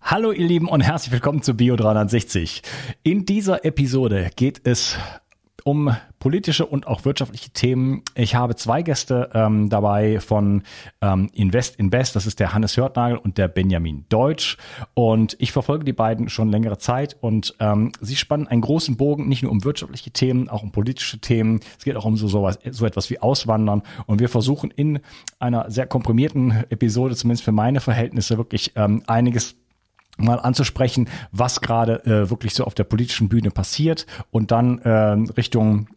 Hallo ihr Lieben und herzlich willkommen zu Bio 360. In dieser Episode geht es um politische und auch wirtschaftliche Themen. Ich habe zwei Gäste ähm, dabei von ähm, Invest Invest. Das ist der Hannes Hörtnagel und der Benjamin Deutsch. Und ich verfolge die beiden schon längere Zeit und ähm, sie spannen einen großen Bogen, nicht nur um wirtschaftliche Themen, auch um politische Themen. Es geht auch um so, sowas, so etwas wie Auswandern. Und wir versuchen in einer sehr komprimierten Episode, zumindest für meine Verhältnisse, wirklich ähm, einiges mal anzusprechen, was gerade äh, wirklich so auf der politischen Bühne passiert und dann äh, Richtung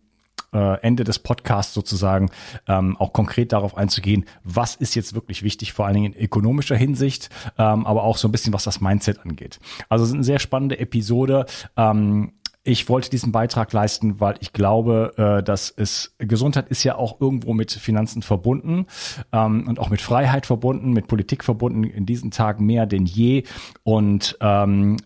äh, Ende des Podcasts sozusagen ähm, auch konkret darauf einzugehen, was ist jetzt wirklich wichtig, vor allen Dingen in ökonomischer Hinsicht, ähm, aber auch so ein bisschen, was das Mindset angeht. Also es ist eine sehr spannende Episode. Ähm, ich wollte diesen Beitrag leisten, weil ich glaube, äh, dass es Gesundheit ist ja auch irgendwo mit Finanzen verbunden ähm, und auch mit Freiheit verbunden, mit Politik verbunden in diesen Tagen mehr denn je. Und ähm,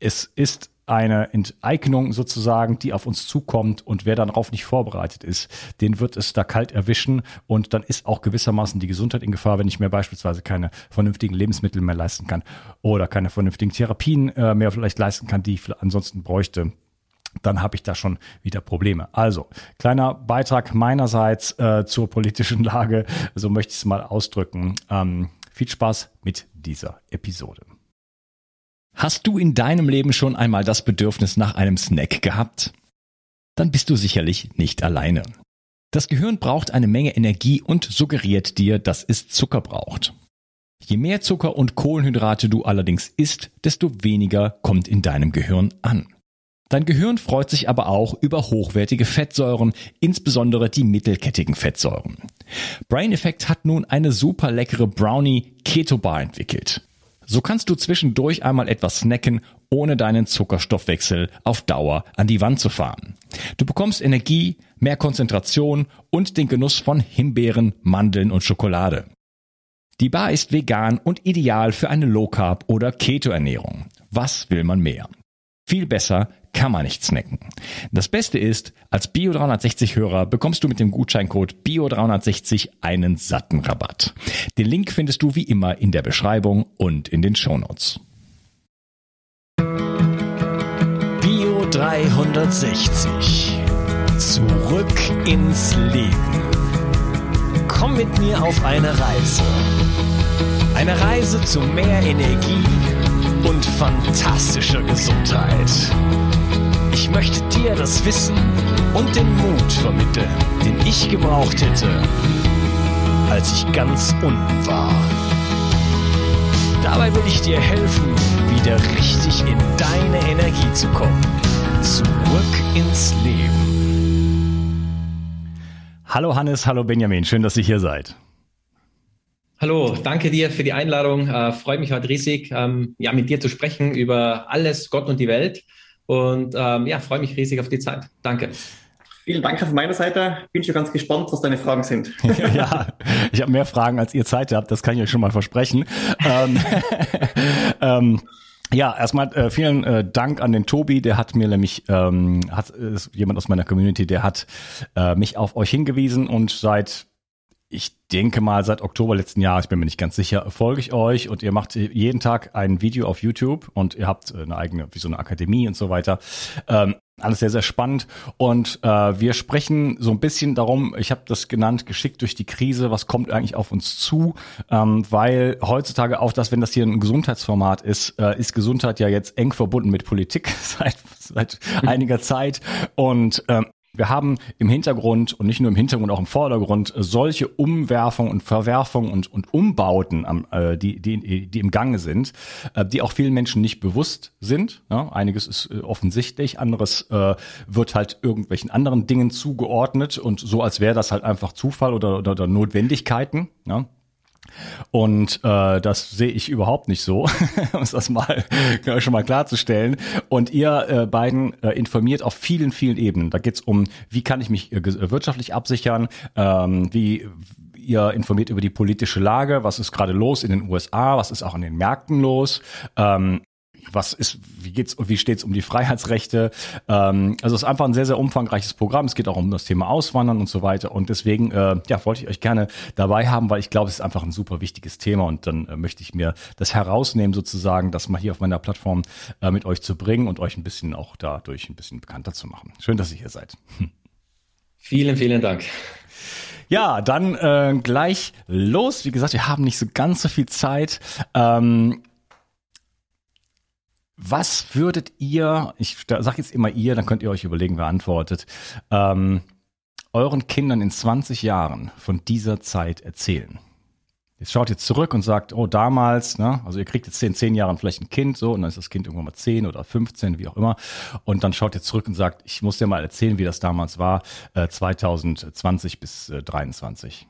es ist eine Enteignung sozusagen, die auf uns zukommt. Und wer darauf nicht vorbereitet ist, den wird es da kalt erwischen. Und dann ist auch gewissermaßen die Gesundheit in Gefahr, wenn ich mir beispielsweise keine vernünftigen Lebensmittel mehr leisten kann oder keine vernünftigen Therapien äh, mehr vielleicht leisten kann, die ich ansonsten bräuchte dann habe ich da schon wieder Probleme. Also, kleiner Beitrag meinerseits äh, zur politischen Lage, so möchte ich es mal ausdrücken. Ähm, viel Spaß mit dieser Episode. Hast du in deinem Leben schon einmal das Bedürfnis nach einem Snack gehabt? Dann bist du sicherlich nicht alleine. Das Gehirn braucht eine Menge Energie und suggeriert dir, dass es Zucker braucht. Je mehr Zucker und Kohlenhydrate du allerdings isst, desto weniger kommt in deinem Gehirn an. Dein Gehirn freut sich aber auch über hochwertige Fettsäuren, insbesondere die mittelkettigen Fettsäuren. Brain Effect hat nun eine super leckere Brownie Keto Bar entwickelt. So kannst du zwischendurch einmal etwas snacken, ohne deinen Zuckerstoffwechsel auf Dauer an die Wand zu fahren. Du bekommst Energie, mehr Konzentration und den Genuss von Himbeeren, Mandeln und Schokolade. Die Bar ist vegan und ideal für eine Low Carb oder Keto Ernährung. Was will man mehr? Viel besser kann man nicht snacken. Das Beste ist, als Bio360-Hörer bekommst du mit dem Gutscheincode Bio360 einen satten Rabatt. Den Link findest du wie immer in der Beschreibung und in den Shownotes. Bio360. Zurück ins Leben. Komm mit mir auf eine Reise. Eine Reise zu mehr Energie und fantastischer Gesundheit. Ich möchte dir das Wissen und den Mut vermitteln, den ich gebraucht hätte, als ich ganz unten war. Dabei will ich dir helfen, wieder richtig in deine Energie zu kommen. Zurück ins Leben. Hallo Hannes, hallo Benjamin, schön, dass ihr hier seid. Hallo, danke dir für die Einladung. Äh, freue mich heute riesig, ähm, ja, mit dir zu sprechen über alles, Gott und die Welt. Und ähm, ja, freue mich riesig auf die Zeit. Danke. Vielen Dank von meiner Seite. Bin schon ganz gespannt, was deine Fragen sind. ja, ich habe mehr Fragen, als ihr Zeit habt. Das kann ich euch schon mal versprechen. ähm, ähm, ja, erstmal äh, vielen äh, Dank an den Tobi, der hat mir nämlich, ähm, hat ist jemand aus meiner Community, der hat äh, mich auf euch hingewiesen und seit ich denke mal seit Oktober letzten Jahres, ich bin mir nicht ganz sicher, folge ich euch und ihr macht jeden Tag ein Video auf YouTube und ihr habt eine eigene, wie so eine Akademie und so weiter. Ähm, alles sehr, sehr spannend. Und äh, wir sprechen so ein bisschen darum, ich habe das genannt, geschickt durch die Krise, was kommt eigentlich auf uns zu? Ähm, weil heutzutage auch das, wenn das hier ein Gesundheitsformat ist, äh, ist Gesundheit ja jetzt eng verbunden mit Politik seit, seit einiger Zeit. Und ähm, wir haben im Hintergrund und nicht nur im Hintergrund, auch im Vordergrund solche Umwerfungen und Verwerfungen und, und Umbauten, äh, die, die, die im Gange sind, äh, die auch vielen Menschen nicht bewusst sind. Ja, einiges ist äh, offensichtlich, anderes äh, wird halt irgendwelchen anderen Dingen zugeordnet und so, als wäre das halt einfach Zufall oder, oder, oder Notwendigkeiten. Ja. Und äh, das sehe ich überhaupt nicht so, um es das mal schon mal klarzustellen. Und ihr äh, beiden äh, informiert auf vielen, vielen Ebenen. Da geht es um, wie kann ich mich äh, wirtschaftlich absichern, ähm, wie ihr informiert über die politische Lage, was ist gerade los in den USA, was ist auch in den Märkten los. Ähm, was ist, wie geht's und wie steht's um die Freiheitsrechte? Ähm, also es ist einfach ein sehr, sehr umfangreiches Programm. Es geht auch um das Thema Auswandern und so weiter. Und deswegen, äh, ja, wollte ich euch gerne dabei haben, weil ich glaube, es ist einfach ein super wichtiges Thema und dann äh, möchte ich mir das herausnehmen, sozusagen, das mal hier auf meiner Plattform äh, mit euch zu bringen und euch ein bisschen auch dadurch ein bisschen bekannter zu machen. Schön, dass ihr hier seid. Hm. Vielen, vielen Dank. Ja, dann äh, gleich los. Wie gesagt, wir haben nicht so ganz so viel Zeit. Ähm, was würdet ihr, ich sage jetzt immer ihr, dann könnt ihr euch überlegen, wer antwortet, ähm, euren Kindern in 20 Jahren von dieser Zeit erzählen? Jetzt schaut jetzt zurück und sagt, oh, damals, ne, also ihr kriegt jetzt in zehn Jahren vielleicht ein Kind, so, und dann ist das Kind irgendwann mal zehn oder 15, wie auch immer. Und dann schaut ihr zurück und sagt, ich muss dir mal erzählen, wie das damals war, äh, 2020 bis äh, 23.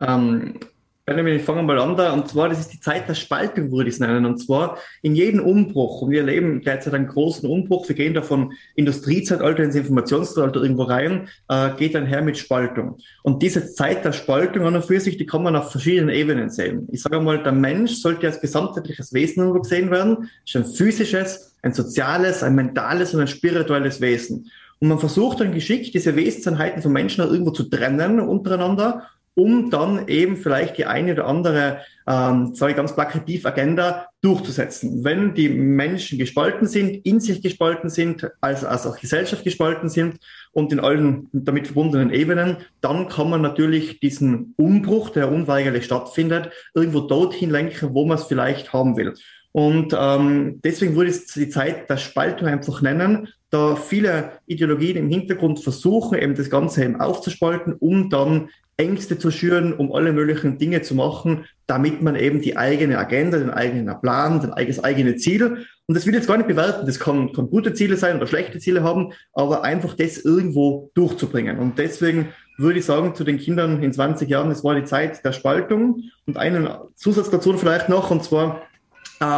Ähm, Benjamin, ich fange mal an da. Und zwar, das ist die Zeit der Spaltung, würde ich es nennen. Und zwar in jedem Umbruch. Und wir erleben derzeit einen großen Umbruch. Wir gehen da von Industriezeitalter ins Informationszeitalter irgendwo rein, äh, geht einher mit Spaltung. Und diese Zeit der Spaltung an und für sich, die kann man auf verschiedenen Ebenen sehen. Ich sage mal, der Mensch sollte als gesamtheitliches Wesen gesehen werden. Das ist ein physisches, ein soziales, ein mentales und ein spirituelles Wesen. Und man versucht dann geschickt, diese Wesenseinheiten von Menschen irgendwo zu trennen untereinander um dann eben vielleicht die eine oder andere, ähm, sage ganz plakativ, Agenda durchzusetzen. Wenn die Menschen gespalten sind, in sich gespalten sind, als, als auch Gesellschaft gespalten sind und in allen damit verbundenen Ebenen, dann kann man natürlich diesen Umbruch, der unweigerlich stattfindet, irgendwo dorthin lenken, wo man es vielleicht haben will. Und ähm, deswegen würde ich die Zeit der Spaltung einfach nennen, da viele Ideologien im Hintergrund versuchen, eben das Ganze eben aufzuspalten, um dann Ängste zu schüren, um alle möglichen Dinge zu machen, damit man eben die eigene Agenda, den eigenen Plan, das eigene Ziel, und das will ich jetzt gar nicht bewerten, das kann, kann gute Ziele sein oder schlechte Ziele haben, aber einfach das irgendwo durchzubringen. Und deswegen würde ich sagen, zu den Kindern in 20 Jahren, es war die Zeit der Spaltung. Und einen Zusatz dazu vielleicht noch, und zwar,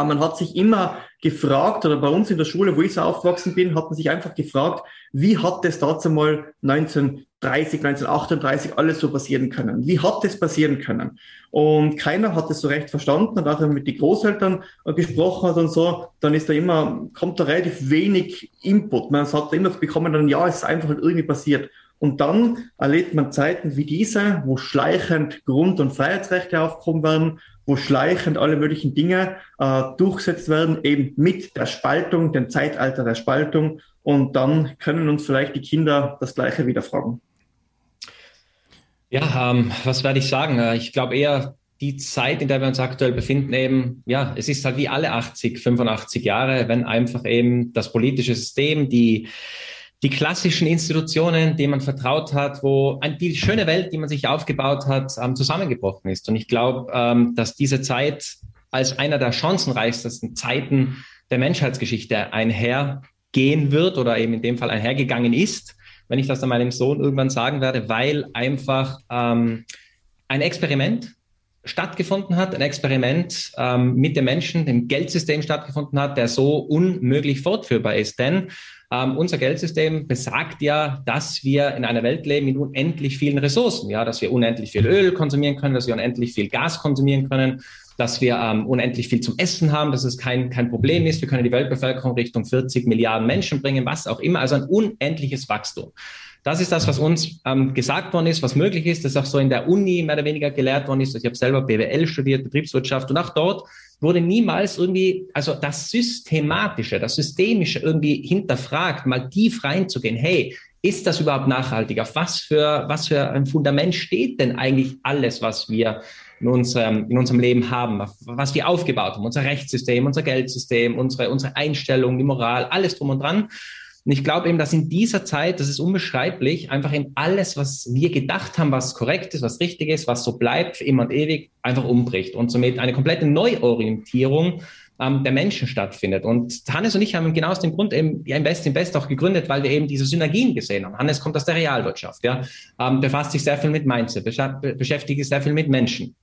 man hat sich immer gefragt, oder bei uns in der Schule, wo ich so aufgewachsen bin, hat man sich einfach gefragt, wie hat das dazu mal 1930, 1938 alles so passieren können? Wie hat das passieren können? Und keiner hat es so recht verstanden. Und auch wenn man mit den Großeltern äh, gesprochen hat und so, dann ist da immer, kommt da relativ wenig Input. Man hat immer bekommen, dann, ja, es ist einfach halt irgendwie passiert. Und dann erlebt man Zeiten wie diese, wo schleichend Grund- und Freiheitsrechte aufkommen werden, wo schleichend alle möglichen Dinge äh, durchgesetzt werden, eben mit der Spaltung, dem Zeitalter der Spaltung. Und dann können uns vielleicht die Kinder das Gleiche wieder fragen. Ja, ähm, was werde ich sagen? Äh, ich glaube eher, die Zeit, in der wir uns aktuell befinden, eben, ja, es ist halt wie alle 80, 85 Jahre, wenn einfach eben das politische System, die die klassischen Institutionen, denen man vertraut hat, wo die schöne Welt, die man sich aufgebaut hat, ähm, zusammengebrochen ist. Und ich glaube, ähm, dass diese Zeit als einer der chancenreichsten Zeiten der Menschheitsgeschichte einhergehen wird oder eben in dem Fall einhergegangen ist, wenn ich das dann meinem Sohn irgendwann sagen werde, weil einfach ähm, ein Experiment stattgefunden hat, ein Experiment ähm, mit den Menschen, dem Geldsystem stattgefunden hat, der so unmöglich fortführbar ist. Denn ähm, unser Geldsystem besagt ja, dass wir in einer Welt leben mit unendlich vielen Ressourcen, ja, dass wir unendlich viel Öl konsumieren können, dass wir unendlich viel Gas konsumieren können, dass wir ähm, unendlich viel zum Essen haben, dass es kein, kein Problem ist. Wir können die Weltbevölkerung Richtung 40 Milliarden Menschen bringen, was auch immer. Also ein unendliches Wachstum. Das ist das, was uns ähm, gesagt worden ist, was möglich ist, das auch so in der Uni mehr oder weniger gelehrt worden ist. Ich habe selber BWL studiert, Betriebswirtschaft und auch dort wurde niemals irgendwie, also das Systematische, das Systemische irgendwie hinterfragt, mal tief reinzugehen. Hey, ist das überhaupt nachhaltig? Auf was für, was für ein Fundament steht denn eigentlich alles, was wir in unserem, in unserem Leben haben, was wir aufgebaut haben, unser Rechtssystem, unser Geldsystem, unsere, unsere Einstellung, die Moral, alles drum und dran. Und ich glaube eben, dass in dieser Zeit, das ist unbeschreiblich, einfach in alles, was wir gedacht haben, was korrekt ist, was richtig ist, was so bleibt für immer und ewig, einfach umbricht und somit eine komplette Neuorientierung ähm, der Menschen stattfindet. Und Hannes und ich haben genau aus dem Grund eben ja, Invest Invest auch gegründet, weil wir eben diese Synergien gesehen haben. Hannes kommt aus der Realwirtschaft, ja, ähm, befasst sich sehr viel mit Mindset, beschäftigt sich sehr viel mit Menschen.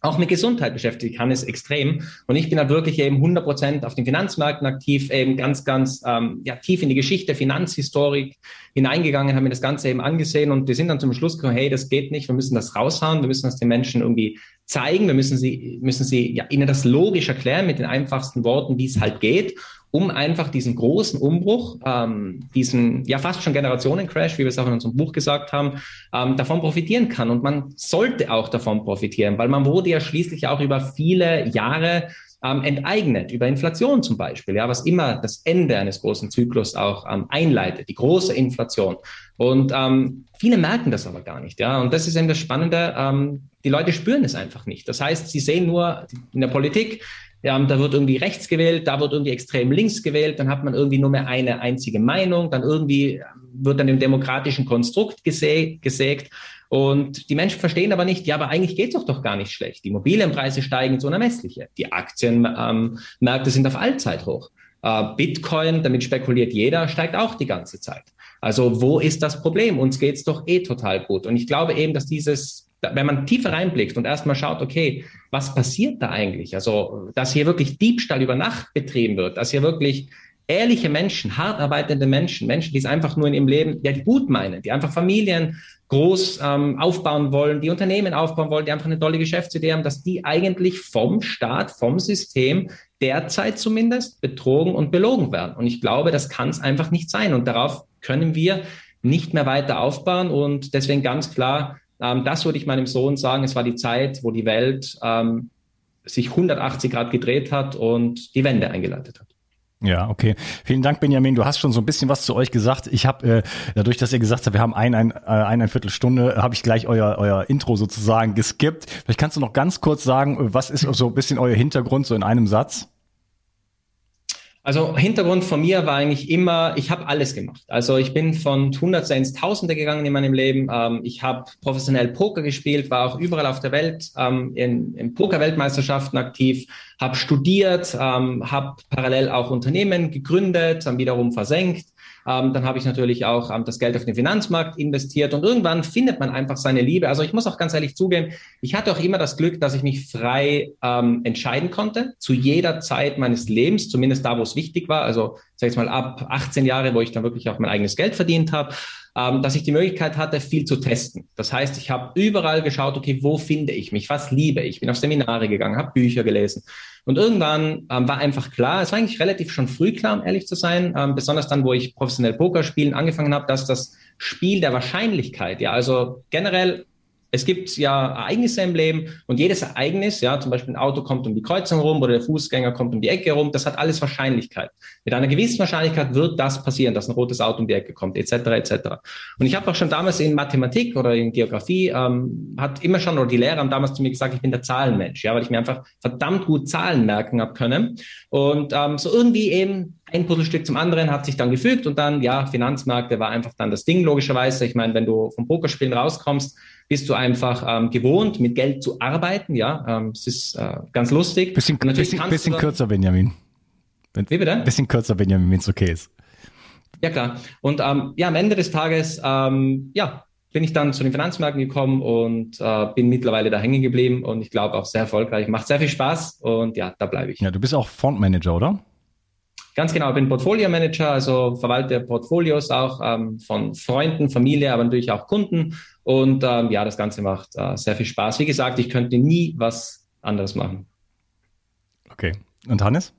Auch mit Gesundheit beschäftigt, kann es extrem. Und ich bin halt wirklich eben 100 Prozent auf den Finanzmärkten aktiv, eben ganz, ganz ähm, ja, tief in die Geschichte, Finanzhistorik hineingegangen, haben mir das Ganze eben angesehen und wir sind dann zum Schluss gekommen, hey, das geht nicht, wir müssen das raushauen, wir müssen das den Menschen irgendwie zeigen, wir müssen sie, müssen sie ja, ihnen das logisch erklären mit den einfachsten Worten, wie es halt geht um einfach diesen großen Umbruch, ähm, diesen ja fast schon Generationencrash, wie wir es auch in unserem Buch gesagt haben, ähm, davon profitieren kann. Und man sollte auch davon profitieren, weil man wurde ja schließlich auch über viele Jahre ähm, enteignet, über Inflation zum Beispiel, ja, was immer das Ende eines großen Zyklus auch ähm, einleitet, die große Inflation. Und ähm, viele merken das aber gar nicht, ja. Und das ist eben das Spannende. Ähm, die Leute spüren es einfach nicht. Das heißt, sie sehen nur in der Politik, ja, da wird irgendwie rechts gewählt, da wird irgendwie extrem links gewählt, dann hat man irgendwie nur mehr eine einzige Meinung, dann irgendwie wird dann im demokratischen Konstrukt gesä gesägt. Und die Menschen verstehen aber nicht, ja, aber eigentlich geht's doch doch gar nicht schlecht. Die Immobilienpreise steigen ins Unermessliche. Die Aktienmärkte ähm, sind auf Allzeithoch. Äh, Bitcoin, damit spekuliert jeder, steigt auch die ganze Zeit. Also wo ist das Problem? Uns geht's doch eh total gut. Und ich glaube eben, dass dieses wenn man tiefer reinblickt und erstmal schaut, okay, was passiert da eigentlich? Also, dass hier wirklich Diebstahl über Nacht betrieben wird, dass hier wirklich ehrliche Menschen, hart arbeitende Menschen, Menschen, die es einfach nur in ihrem Leben, ja, die gut meinen, die einfach Familien groß ähm, aufbauen wollen, die Unternehmen aufbauen wollen, die einfach eine tolle Geschäftsidee haben, dass die eigentlich vom Staat, vom System derzeit zumindest betrogen und belogen werden. Und ich glaube, das kann es einfach nicht sein. Und darauf können wir nicht mehr weiter aufbauen. Und deswegen ganz klar, ähm, das würde ich meinem Sohn sagen. Es war die Zeit, wo die Welt ähm, sich 180 Grad gedreht hat und die Wende eingeleitet hat. Ja, okay. Vielen Dank, Benjamin. Du hast schon so ein bisschen was zu euch gesagt. Ich habe, äh, dadurch, dass ihr gesagt habt, wir haben ein, ein, äh, ein, ein Viertelstunde, habe ich gleich euer, euer Intro sozusagen geskippt. Vielleicht kannst du noch ganz kurz sagen, was ist so ein bisschen euer Hintergrund so in einem Satz? Also Hintergrund von mir war eigentlich immer, ich habe alles gemacht. Also ich bin von Hundertste ins Tausende gegangen in meinem Leben. Ähm, ich habe professionell Poker gespielt, war auch überall auf der Welt ähm, in, in Poker-Weltmeisterschaften aktiv, habe studiert, ähm, habe parallel auch Unternehmen gegründet, dann wiederum versenkt ähm, dann habe ich natürlich auch ähm, das Geld auf den Finanzmarkt investiert und irgendwann findet man einfach seine Liebe. Also ich muss auch ganz ehrlich zugeben, ich hatte auch immer das Glück, dass ich mich frei ähm, entscheiden konnte, zu jeder Zeit meines Lebens, zumindest da, wo es wichtig war. Also sag ich mal ab 18 Jahre, wo ich dann wirklich auch mein eigenes Geld verdient habe ähm, dass ich die Möglichkeit hatte, viel zu testen. Das heißt, ich habe überall geschaut, okay, wo finde ich mich, was liebe ich, bin auf Seminare gegangen, habe Bücher gelesen. Und irgendwann ähm, war einfach klar, es war eigentlich relativ schon früh klar, um ehrlich zu sein, ähm, besonders dann, wo ich professionell Poker spielen angefangen habe, dass das Spiel der Wahrscheinlichkeit, ja, also generell es gibt ja Ereignisse im Leben und jedes Ereignis, ja, zum Beispiel ein Auto kommt um die Kreuzung rum oder der Fußgänger kommt um die Ecke rum, das hat alles Wahrscheinlichkeit. Mit einer gewissen Wahrscheinlichkeit wird das passieren, dass ein rotes Auto um die Ecke kommt, etc. etc. Und ich habe auch schon damals in Mathematik oder in Geografie ähm, hat immer schon oder die Lehrer haben damals zu mir gesagt, ich bin der Zahlenmensch, ja, weil ich mir einfach verdammt gut Zahlen merken habe können und ähm, so irgendwie eben ein Puzzlestück zum anderen hat sich dann gefügt und dann ja Finanzmärkte war einfach dann das Ding logischerweise. Ich meine, wenn du vom Pokerspielen rauskommst bist du einfach ähm, gewohnt, mit Geld zu arbeiten. Ja, ähm, es ist äh, ganz lustig. Bisschen, bisschen, bisschen kürzer, Benjamin. Wenn, Wie bitte? Bisschen kürzer, Benjamin, wenn es okay ist. Ja, klar. Und ähm, ja, am Ende des Tages, ähm, ja, bin ich dann zu den Finanzmärkten gekommen und äh, bin mittlerweile da hängen geblieben und ich glaube auch sehr erfolgreich. Macht sehr viel Spaß und ja, da bleibe ich. Ja, du bist auch Fondmanager, oder? Ganz genau, ich bin Portfolio Manager, also verwalte Portfolios auch ähm, von Freunden, Familie, aber natürlich auch Kunden. Und ähm, ja, das Ganze macht äh, sehr viel Spaß. Wie gesagt, ich könnte nie was anderes machen. Okay. Und Hannes?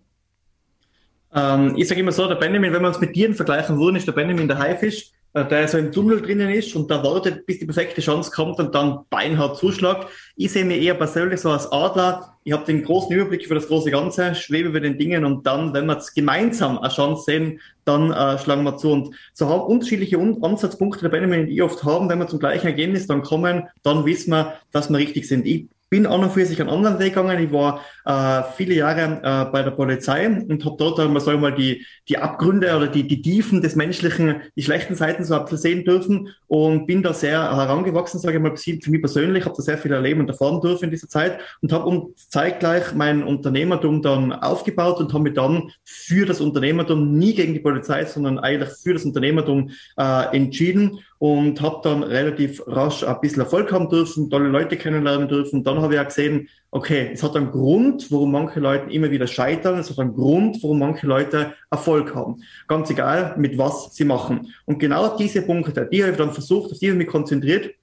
Ähm, ich sage immer so, der Benjamin, wenn wir uns mit Tieren vergleichen würden, ist der Benjamin der Haifisch. Äh, der so im Tunnel drinnen ist und da wartet, bis die perfekte Chance kommt und dann beinhart zuschlagt. Ich sehe mich eher persönlich so als Adler. Ich habe den großen Überblick für das große Ganze, schwebe über den Dingen und dann, wenn wir es gemeinsam eine Chance sehen, dann äh, schlagen wir zu. Und so haben unterschiedliche Ansatzpunkte der Benjamin und ich oft haben, wenn wir zum gleichen Ergebnis dann kommen, dann wissen wir, dass wir richtig sind. Ich bin auch noch für sich einen anderen Weg gegangen. Ich war äh, viele Jahre äh, bei der Polizei und habe dort, man soll mal die, die Abgründe oder die, die Tiefen des Menschlichen, die schlechten Seiten so sehen dürfen und bin da sehr herangewachsen, sage ich mal, für mich persönlich, habe da sehr viel erleben und erfahren dürfen in dieser Zeit und habe um zeitgleich mein Unternehmertum dann aufgebaut und habe mich dann für das Unternehmertum nie gegen die Polizei, sondern eigentlich für das Unternehmertum äh, entschieden und habe dann relativ rasch ein bisschen Erfolg haben dürfen, tolle Leute kennenlernen dürfen. Dann habe ich auch gesehen, okay, es hat einen Grund, warum manche Leute immer wieder scheitern. Es hat einen Grund, warum manche Leute Erfolg haben. Ganz egal, mit was sie machen. Und genau diese Punkte, die habe ich dann versucht, auf die habe ich mich konzentriert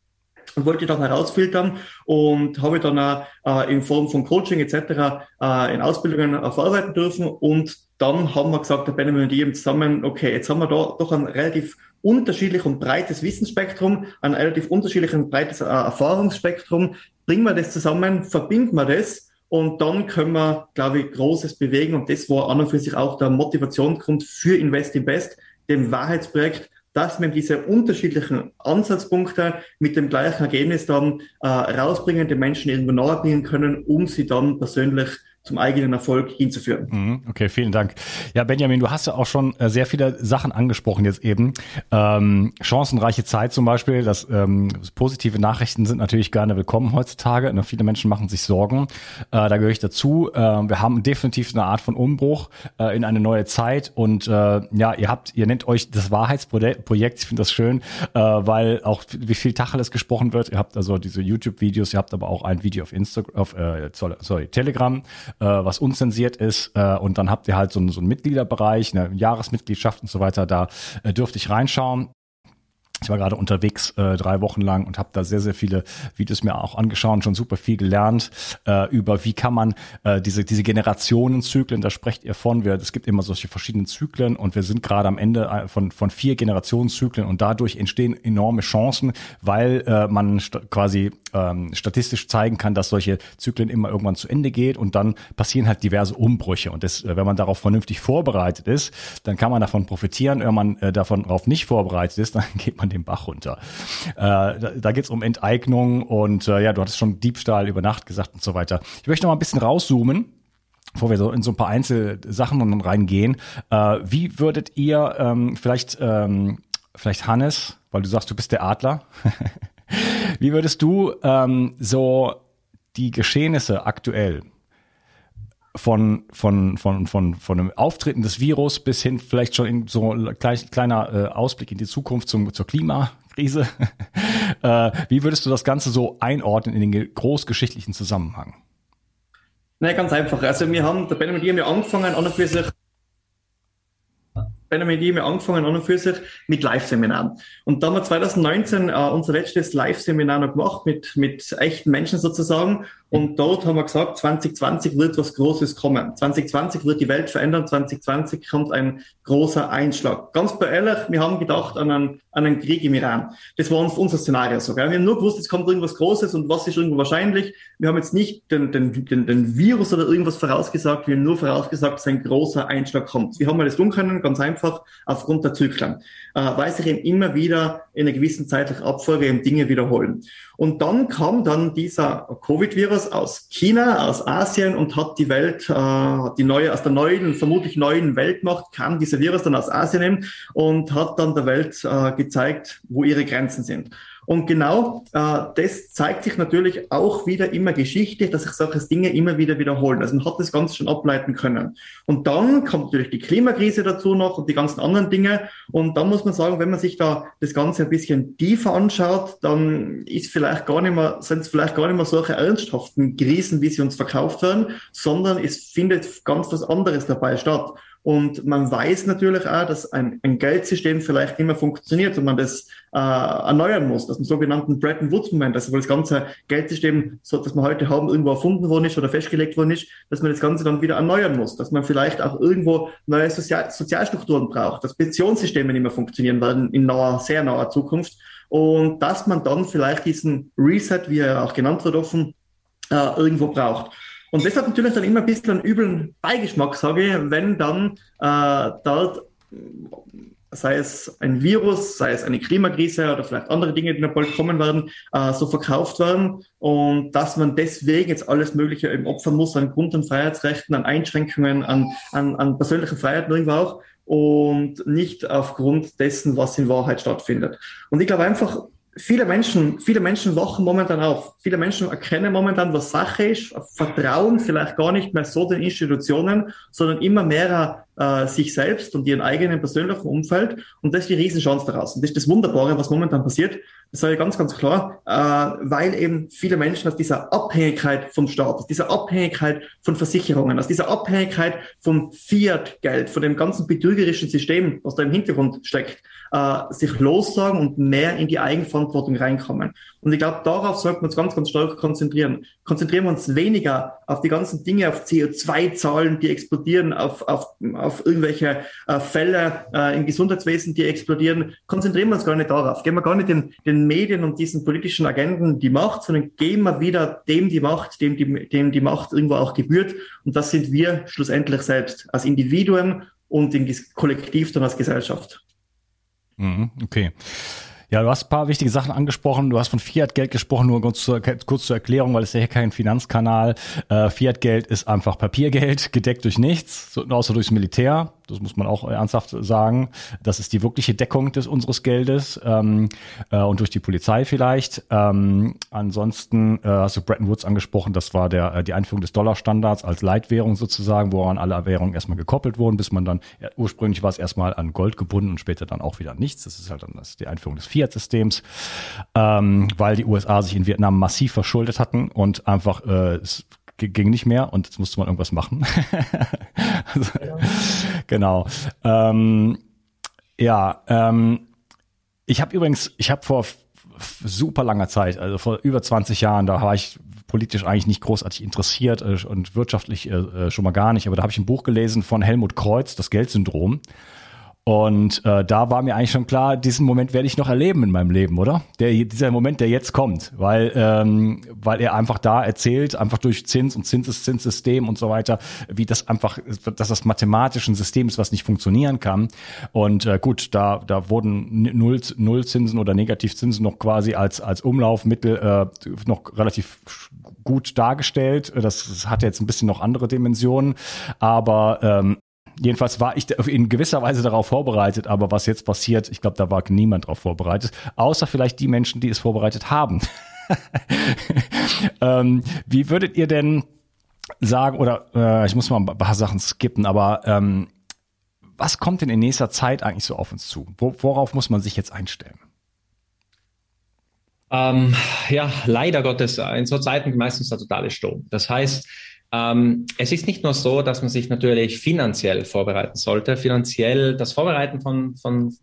und wollte dann herausfiltern und habe dann auch, äh, in Form von Coaching etc. Äh, in Ausbildungen äh, verarbeiten dürfen und dann haben wir gesagt, der Benjamin und ich zusammen, okay, jetzt haben wir da doch ein relativ unterschiedlich und breites Wissensspektrum, ein relativ unterschiedlich und breites äh, Erfahrungsspektrum. Bringen wir das zusammen, verbinden wir das und dann können wir, glaube ich, Großes bewegen. Und das war an und für sich auch der Motivationsgrund für Invest in Best, dem Wahrheitsprojekt, dass wir diese unterschiedlichen Ansatzpunkte mit dem gleichen Ergebnis dann äh, rausbringen, den Menschen irgendwo nahe bringen können, um sie dann persönlich zum eigenen Erfolg hinzuführen. Mhm, okay, vielen Dank. Ja, Benjamin, du hast ja auch schon äh, sehr viele Sachen angesprochen jetzt eben. Ähm, chancenreiche Zeit zum Beispiel, dass ähm, positive Nachrichten sind natürlich gerne willkommen heutzutage. Ne, viele Menschen machen sich Sorgen. Äh, da gehöre ich dazu. Äh, wir haben definitiv eine Art von Umbruch äh, in eine neue Zeit und äh, ja, ihr habt, ihr nennt euch das Wahrheitsprojekt. Ich finde das schön, äh, weil auch wie viel Tacheles gesprochen wird. Ihr habt also diese YouTube-Videos, ihr habt aber auch ein Video auf Instagram, auf äh, sorry, Telegram äh, was unzensiert ist. Äh, und dann habt ihr halt so, so einen Mitgliederbereich, eine Jahresmitgliedschaft und so weiter. Da äh, dürfte ich reinschauen. Ich war gerade unterwegs äh, drei Wochen lang und habe da sehr, sehr viele Videos mir auch angeschaut, schon super viel gelernt äh, über, wie kann man äh, diese, diese Generationenzyklen, da sprecht ihr von, wir, es gibt immer solche verschiedenen Zyklen und wir sind gerade am Ende äh, von, von vier Generationenzyklen und dadurch entstehen enorme Chancen, weil äh, man quasi ähm, statistisch zeigen kann, dass solche Zyklen immer irgendwann zu Ende geht und dann passieren halt diverse Umbrüche. Und das, äh, wenn man darauf vernünftig vorbereitet ist, dann kann man davon profitieren, wenn man äh, davon darauf nicht vorbereitet ist, dann geht man den Bach runter. Äh, da da geht es um Enteignung und äh, ja, du hattest schon Diebstahl über Nacht gesagt und so weiter. Ich möchte noch mal ein bisschen rauszoomen bevor wir so in so ein paar Einzelsachen reingehen, äh, wie würdet ihr ähm, vielleicht, ähm, vielleicht Hannes, weil du sagst, du bist der Adler, wie würdest du ähm, so die Geschehnisse aktuell von, von, von, von, von einem Auftreten des Virus bis hin vielleicht schon in so ein kleiner äh, Ausblick in die Zukunft zum, zur Klimakrise. äh, wie würdest du das Ganze so einordnen in den großgeschichtlichen Zusammenhang? Nein, ganz einfach. Also wir haben, der Ben und ich haben angefangen, an und für sich Benjamin die haben angefangen an und für sich mit Live-Seminaren. Und da haben wir 2019 äh, unser letztes Live-Seminar noch gemacht mit, mit echten Menschen sozusagen. Und dort haben wir gesagt, 2020 wird was Großes kommen. 2020 wird die Welt verändern. 2020 kommt ein großer Einschlag. Ganz ehrlich, wir haben gedacht an einen, an einen Krieg im Iran. Das war unser Szenario so. Gell? Wir haben nur gewusst, es kommt irgendwas Großes und was ist irgendwo wahrscheinlich. Wir haben jetzt nicht den, den, den, den Virus oder irgendwas vorausgesagt. Wir haben nur vorausgesagt, dass ein großer Einschlag kommt. Wie haben wir das tun können? Ganz einfach aufgrund der Zyklen. Äh, weil sich eben immer wieder in einer gewissen zeitlichen Abfolge eben Dinge wiederholen. Und dann kam dann dieser Covid-Virus aus China, aus Asien und hat die Welt, äh, die neue, aus der neuen, vermutlich neuen Weltmacht kam dieser Virus dann aus Asien und hat dann der Welt äh, gezeigt, wo ihre Grenzen sind. Und genau äh, das zeigt sich natürlich auch wieder immer geschichtlich, dass sich solche Dinge immer wieder wiederholen. Also man hat das Ganze schon ableiten können. Und dann kommt natürlich die Klimakrise dazu noch und die ganzen anderen Dinge. Und dann muss man sagen, wenn man sich da das Ganze ein bisschen tiefer anschaut, dann ist vielleicht gar nicht mehr, sind es vielleicht gar nicht mehr solche ernsthaften Krisen, wie sie uns verkauft werden, sondern es findet ganz was anderes dabei statt. Und man weiß natürlich auch, dass ein, ein Geldsystem vielleicht mehr funktioniert und man das äh, erneuern muss, dass im sogenannten Bretton Woods-Moment, also wo das ganze Geldsystem, so das wir heute haben, irgendwo erfunden worden ist oder festgelegt worden ist, dass man das Ganze dann wieder erneuern muss, dass man vielleicht auch irgendwo neue Sozial Sozialstrukturen braucht, dass Pensionssysteme nicht mehr funktionieren werden in naher, sehr naher Zukunft und dass man dann vielleicht diesen Reset, wie er auch genannt wird, offen, äh, irgendwo braucht. Und das hat natürlich dann immer ein bisschen einen üblen Beigeschmack, sage ich, wenn dann äh, dort, sei es ein Virus, sei es eine Klimakrise oder vielleicht andere Dinge, die noch bald kommen werden, äh, so verkauft werden und dass man deswegen jetzt alles Mögliche eben opfern muss an Grund- und Freiheitsrechten, an Einschränkungen, an, an, an persönlichen Freiheiten irgendwo auch und nicht aufgrund dessen, was in Wahrheit stattfindet. Und ich glaube einfach, viele Menschen, viele Menschen wachen momentan auf. Viele Menschen erkennen momentan, was Sache ist, vertrauen vielleicht gar nicht mehr so den Institutionen, sondern immer mehr äh, sich selbst und ihren eigenen persönlichen Umfeld. Und das ist die Riesenchance daraus. Und das ist das Wunderbare, was momentan passiert. Das sage ich ganz, ganz klar, äh, weil eben viele Menschen aus dieser Abhängigkeit vom Staat, aus dieser Abhängigkeit von Versicherungen, aus dieser Abhängigkeit vom Fiat-Geld, von dem ganzen betrügerischen System, was da im Hintergrund steckt, äh, sich lossagen und mehr in die Eigenverantwortung reinkommen. Und ich glaube, darauf sollten wir uns ganz, ganz stark konzentrieren. Konzentrieren wir uns weniger auf die ganzen Dinge, auf CO2-Zahlen, die explodieren, auf, auf, auf irgendwelche äh, Fälle äh, im Gesundheitswesen, die explodieren. Konzentrieren wir uns gar nicht darauf. Geben wir gar nicht den, den Medien und diesen politischen Agenten die Macht, sondern geben wir wieder dem die Macht, dem die, dem die Macht irgendwo auch gebührt. Und das sind wir schlussendlich selbst als Individuen und im Kollektiv dann als Gesellschaft. Mhm, okay. Ja, du hast ein paar wichtige Sachen angesprochen. Du hast von Fiat-Geld gesprochen, nur kurz zur, kurz zur Erklärung, weil es ja hier kein Finanzkanal. Äh, Fiat-Geld ist einfach Papiergeld, gedeckt durch nichts, außer durchs Militär. Das muss man auch ernsthaft sagen. Das ist die wirkliche Deckung des unseres Geldes ähm, äh, und durch die Polizei vielleicht. Ähm, ansonsten äh, hast du Bretton Woods angesprochen. Das war der äh, die Einführung des Dollarstandards als Leitwährung sozusagen, woran alle Währungen erstmal gekoppelt wurden, bis man dann ja, ursprünglich war es erstmal an Gold gebunden und später dann auch wieder nichts. Das ist halt dann das, die Einführung des Fiat-Systems, ähm, weil die USA sich in Vietnam massiv verschuldet hatten und einfach äh, es ging nicht mehr und jetzt musste man irgendwas machen. Genau. Ähm, ja, ähm, ich habe übrigens, ich habe vor super langer Zeit, also vor über 20 Jahren, da war ich politisch eigentlich nicht großartig interessiert äh, und wirtschaftlich äh, äh, schon mal gar nicht, aber da habe ich ein Buch gelesen von Helmut Kreuz, das Geldsyndrom. Und äh, da war mir eigentlich schon klar, diesen Moment werde ich noch erleben in meinem Leben, oder? Der, dieser Moment, der jetzt kommt, weil, ähm, weil er einfach da erzählt, einfach durch Zins und Zinseszinssystem und so weiter, wie das einfach, dass das mathematisch ein System ist, was nicht funktionieren kann. Und äh, gut, da, da wurden Null, Nullzinsen oder Negativzinsen noch quasi als, als Umlaufmittel äh, noch relativ gut dargestellt. Das, das hat jetzt ein bisschen noch andere Dimensionen, aber ähm, Jedenfalls war ich in gewisser Weise darauf vorbereitet, aber was jetzt passiert, ich glaube, da war niemand darauf vorbereitet, außer vielleicht die Menschen, die es vorbereitet haben. ähm, wie würdet ihr denn sagen, oder äh, ich muss mal ein paar Sachen skippen, aber ähm, was kommt denn in nächster Zeit eigentlich so auf uns zu? Wo, worauf muss man sich jetzt einstellen? Ähm, ja, leider Gottes, in so Zeiten meistens der totale Sturm. Das heißt, ähm, es ist nicht nur so, dass man sich natürlich finanziell vorbereiten sollte. Finanziell, das Vorbereiten von, von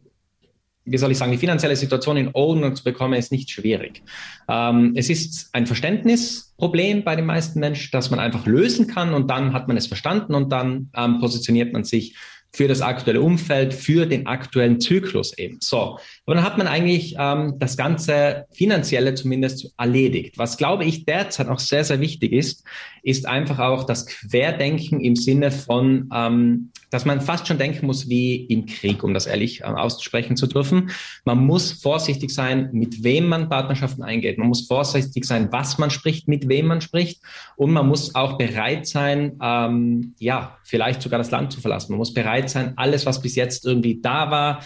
wie soll ich sagen, die finanzielle Situation in Ordnung zu bekommen, ist nicht schwierig. Ähm, es ist ein Verständnisproblem bei den meisten Menschen, das man einfach lösen kann und dann hat man es verstanden und dann ähm, positioniert man sich für das aktuelle Umfeld, für den aktuellen Zyklus eben. So, aber dann hat man eigentlich ähm, das ganze Finanzielle zumindest erledigt. Was glaube ich derzeit auch sehr, sehr wichtig ist, ist einfach auch das Querdenken im Sinne von ähm, dass man fast schon denken muss wie im Krieg, um das ehrlich äh, aussprechen zu dürfen. Man muss vorsichtig sein, mit wem man Partnerschaften eingeht. Man muss vorsichtig sein, was man spricht, mit wem man spricht. Und man muss auch bereit sein, ähm, ja, vielleicht sogar das Land zu verlassen. Man muss bereit sein, alles, was bis jetzt irgendwie da war,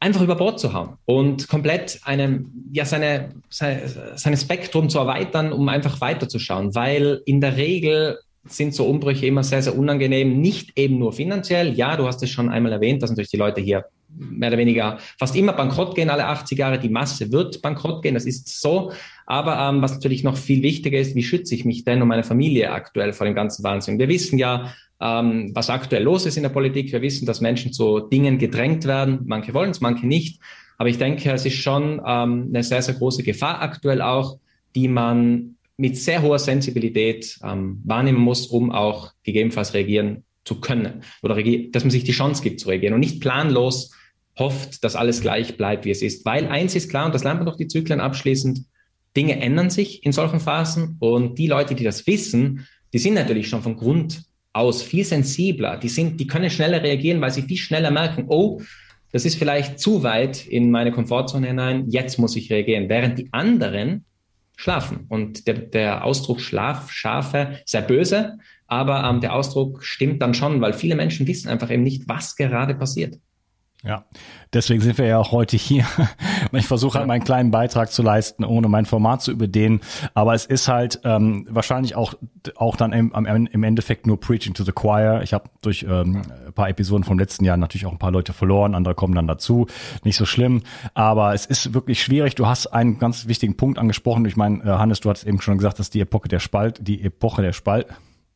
einfach über Bord zu hauen und komplett einem, ja, seine, seine, seine Spektrum zu erweitern, um einfach weiterzuschauen. Weil in der Regel sind so Umbrüche immer sehr, sehr unangenehm. Nicht eben nur finanziell. Ja, du hast es schon einmal erwähnt, dass natürlich die Leute hier mehr oder weniger fast immer bankrott gehen, alle 80 Jahre. Die Masse wird bankrott gehen, das ist so. Aber ähm, was natürlich noch viel wichtiger ist, wie schütze ich mich denn und meine Familie aktuell vor dem ganzen Wahnsinn? Wir wissen ja, ähm, was aktuell los ist in der Politik. Wir wissen, dass Menschen zu Dingen gedrängt werden. Manche wollen es, manche nicht. Aber ich denke, es ist schon ähm, eine sehr, sehr große Gefahr aktuell auch, die man mit sehr hoher Sensibilität ähm, wahrnehmen muss, um auch gegebenenfalls reagieren zu können oder dass man sich die Chance gibt zu reagieren und nicht planlos hofft, dass alles gleich bleibt, wie es ist. Weil eins ist klar, und das lernt man durch die Zyklen abschließend, Dinge ändern sich in solchen Phasen und die Leute, die das wissen, die sind natürlich schon von Grund aus viel sensibler, die sind, die können schneller reagieren, weil sie viel schneller merken, oh, das ist vielleicht zu weit in meine Komfortzone hinein, jetzt muss ich reagieren. Während die anderen schlafen. Und der, der Ausdruck Schlaf, Schafe, sehr böse, aber ähm, der Ausdruck stimmt dann schon, weil viele Menschen wissen einfach eben nicht, was gerade passiert. Ja, deswegen sind wir ja auch heute hier. Ich versuche halt meinen kleinen Beitrag zu leisten, ohne mein Format zu überdehnen. Aber es ist halt ähm, wahrscheinlich auch auch dann im, im Endeffekt nur Preaching to the Choir. Ich habe durch ähm, ein paar Episoden vom letzten Jahr natürlich auch ein paar Leute verloren, andere kommen dann dazu. Nicht so schlimm, aber es ist wirklich schwierig. Du hast einen ganz wichtigen Punkt angesprochen. Ich meine, äh, Hannes, du hast eben schon gesagt, dass die Epoche der Spalt, die Epoche der Spalt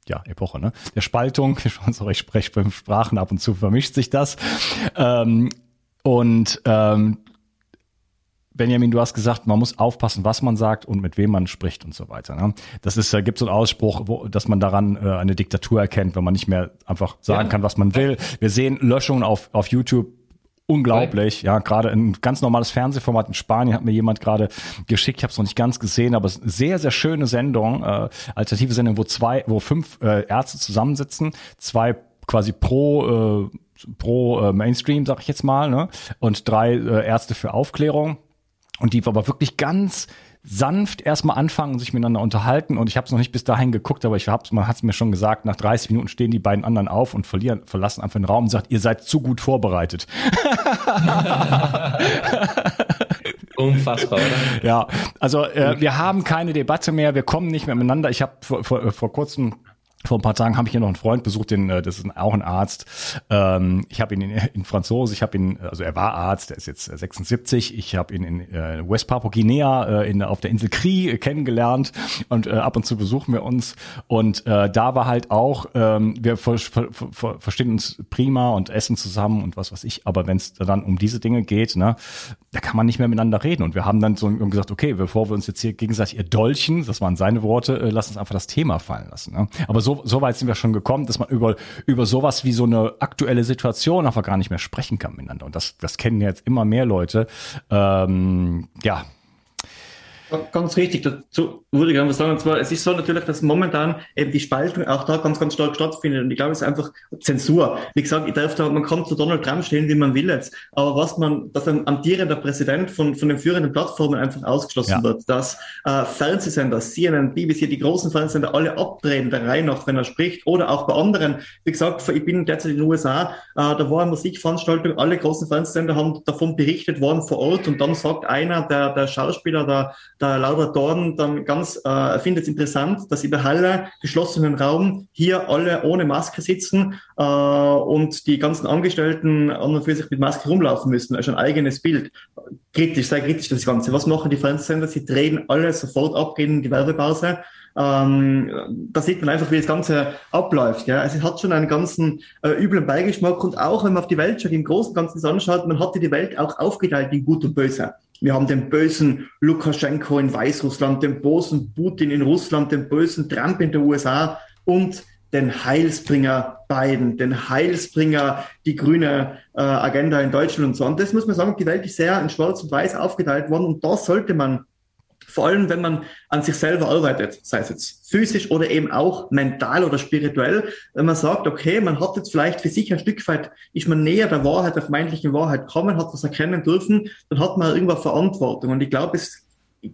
ja, Epoche, ne? Der Spaltung, sorry, ich spreche beim Sprachen ab und zu vermischt sich das. Ähm, und ähm, Benjamin, du hast gesagt, man muss aufpassen, was man sagt und mit wem man spricht und so weiter. Ne? Das ist, da gibt so einen Ausspruch, wo, dass man daran äh, eine Diktatur erkennt, wenn man nicht mehr einfach sagen ja. kann, was man will. Wir sehen Löschungen auf, auf YouTube unglaublich. Ja, gerade ein ganz normales Fernsehformat in Spanien hat mir jemand gerade geschickt. Ich habe es noch nicht ganz gesehen, aber es ist eine sehr, sehr schöne Sendung, äh, alternative Sendung, wo zwei, wo fünf äh, Ärzte zusammensitzen, zwei quasi pro äh, pro äh, Mainstream, sag ich jetzt mal, ne? und drei äh, Ärzte für Aufklärung. Und die aber wirklich ganz sanft erstmal anfangen und sich miteinander unterhalten. Und ich habe es noch nicht bis dahin geguckt, aber ich hab's, man hat es mir schon gesagt, nach 30 Minuten stehen die beiden anderen auf und verlieren, verlassen einfach den Raum und sagt, ihr seid zu gut vorbereitet. Unfassbar, oder? Ja, also äh, wir haben keine Debatte mehr, wir kommen nicht mehr miteinander. Ich habe vor, vor, vor kurzem vor ein paar Tagen habe ich hier noch einen Freund besucht, den, äh, das ist auch ein Arzt. Ähm, ich habe ihn in, in Franzose, ich habe ihn, also er war Arzt, der ist jetzt 76. Ich habe ihn in äh, West Papua Guinea äh, in, auf der Insel Kri äh, kennengelernt und äh, ab und zu besuchen wir uns. Und äh, da war halt auch, ähm, wir ver, ver, ver, verstehen uns prima und essen zusammen und was weiß ich. Aber wenn es dann um diese Dinge geht, ne, da kann man nicht mehr miteinander reden. Und wir haben dann so gesagt, okay, bevor wir uns jetzt hier gegenseitig erdolchen, das waren seine Worte, äh, lass uns einfach das Thema fallen lassen. Ne? Aber so so, weit sind wir schon gekommen, dass man über, über sowas wie so eine aktuelle Situation einfach gar nicht mehr sprechen kann miteinander. Und das, das kennen jetzt immer mehr Leute. Ähm, ja, Ganz richtig, dazu würde ich einfach sagen, und zwar, es ist so natürlich, dass momentan eben die Spaltung auch da ganz, ganz stark stattfindet. Und ich glaube, es ist einfach Zensur. Wie gesagt, ich darf da, man kann zu Donald Trump stehen, wie man will jetzt. Aber was man, dass ein amtierender Präsident von, von den führenden Plattformen einfach ausgeschlossen ja. wird, dass äh, Fernsehsender, CNN, BBC, die großen Fernsehsender alle abdrehen, der Reihe nach, wenn er spricht, oder auch bei anderen. Wie gesagt, ich bin derzeit in den USA, äh, da war eine Musikveranstaltung, alle großen Fernsehsender haben davon berichtet worden vor Ort und dann sagt einer, der, der Schauspieler, der, der Laura Dorn dann ganz äh, findet es interessant, dass über Halle geschlossenen Raum hier alle ohne Maske sitzen äh, und die ganzen Angestellten an und für sich mit Maske rumlaufen müssen. Also ein eigenes Bild. Kritisch, sei kritisch das Ganze. Was machen die Fernsehsender? Sie drehen alle sofort ab, gehen in die Werbepause. Ähm, da sieht man einfach, wie das Ganze abläuft. Ja? Also es hat schon einen ganzen äh, üblen Beigeschmack und auch wenn man auf die Welt schaut, im Großen und Ganzen anschaut, man hatte die Welt auch aufgeteilt in Gut und Böse. Wir haben den bösen Lukaschenko in Weißrussland, den bösen Putin in Russland, den bösen Trump in den USA und den Heilsbringer Biden, den Heilsbringer, die grüne äh, Agenda in Deutschland und so. Und das muss man sagen, die Welt ist sehr in Schwarz und Weiß aufgeteilt worden und da sollte man vor allem, wenn man an sich selber arbeitet, sei es jetzt physisch oder eben auch mental oder spirituell, wenn man sagt, okay, man hat jetzt vielleicht für sich ein Stück weit, ist man näher der Wahrheit, der vermeintlichen Wahrheit kommen, hat was erkennen dürfen, dann hat man irgendwo Verantwortung. Und ich glaube, es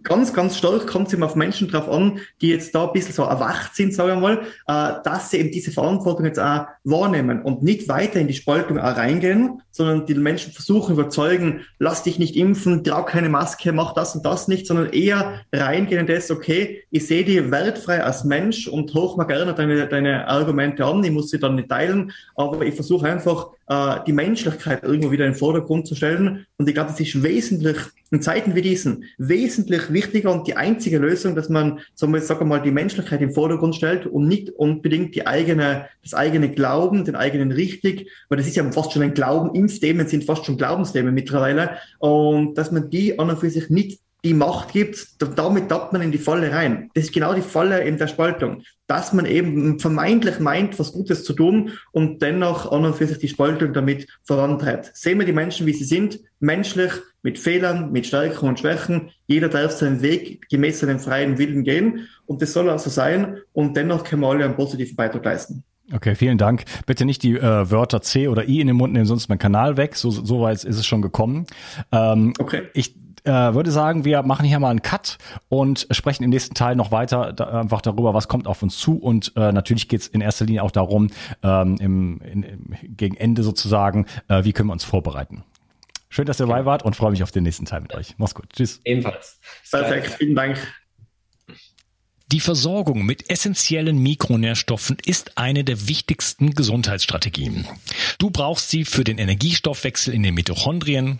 ganz, ganz stark kommt es eben auf Menschen drauf an, die jetzt da ein bisschen so erwacht sind, sagen wir mal, äh, dass sie eben diese Verantwortung jetzt auch wahrnehmen und nicht weiter in die Spaltung auch reingehen, sondern die Menschen versuchen überzeugen, lass dich nicht impfen, trag keine Maske, mach das und das nicht, sondern eher reingehen in das, okay, ich sehe dich wertfrei als Mensch und hoch mal gerne deine, deine Argumente an, ich muss sie dann nicht teilen, aber ich versuche einfach, äh, die Menschlichkeit irgendwo wieder in den Vordergrund zu stellen. Und ich glaube, das ist wesentlich in Zeiten wie diesen wesentlich wichtiger und die einzige Lösung, dass man, sagen wir, sagen wir mal, die Menschlichkeit im Vordergrund stellt und nicht unbedingt die eigene, das eigene Glauben, den eigenen richtig, weil das ist ja fast schon ein Glauben, Impfthemen sind fast schon Glaubensthemen mittlerweile. Und dass man die an und für sich nicht die Macht gibt, damit tappt man in die Falle rein. Das ist genau die Falle in der Spaltung, dass man eben vermeintlich meint, was Gutes zu tun und dennoch an und für sich die Spaltung damit vorantreibt. Sehen wir die Menschen, wie sie sind, menschlich, mit Fehlern, mit Stärken und Schwächen. Jeder darf seinen Weg gemäß seinem freien Willen gehen und das soll also sein und dennoch können wir alle einen positiven Beitrag leisten. Okay, vielen Dank. Bitte nicht die äh, Wörter C oder I in den Mund nehmen, sonst mein Kanal weg. So, so weit ist es schon gekommen. Ähm, okay. Ich äh, würde sagen, wir machen hier mal einen Cut und sprechen im nächsten Teil noch weiter da, einfach darüber, was kommt auf uns zu. Und äh, natürlich geht es in erster Linie auch darum, ähm, im, in, im, gegen Ende sozusagen, äh, wie können wir uns vorbereiten. Schön, dass ihr dabei wart und freue mich auf den nächsten Teil mit euch. Mach's gut. Tschüss. Ebenfalls. Perfekt, vielen Dank. Die Versorgung mit essentiellen Mikronährstoffen ist eine der wichtigsten Gesundheitsstrategien. Du brauchst sie für den Energiestoffwechsel in den Mitochondrien,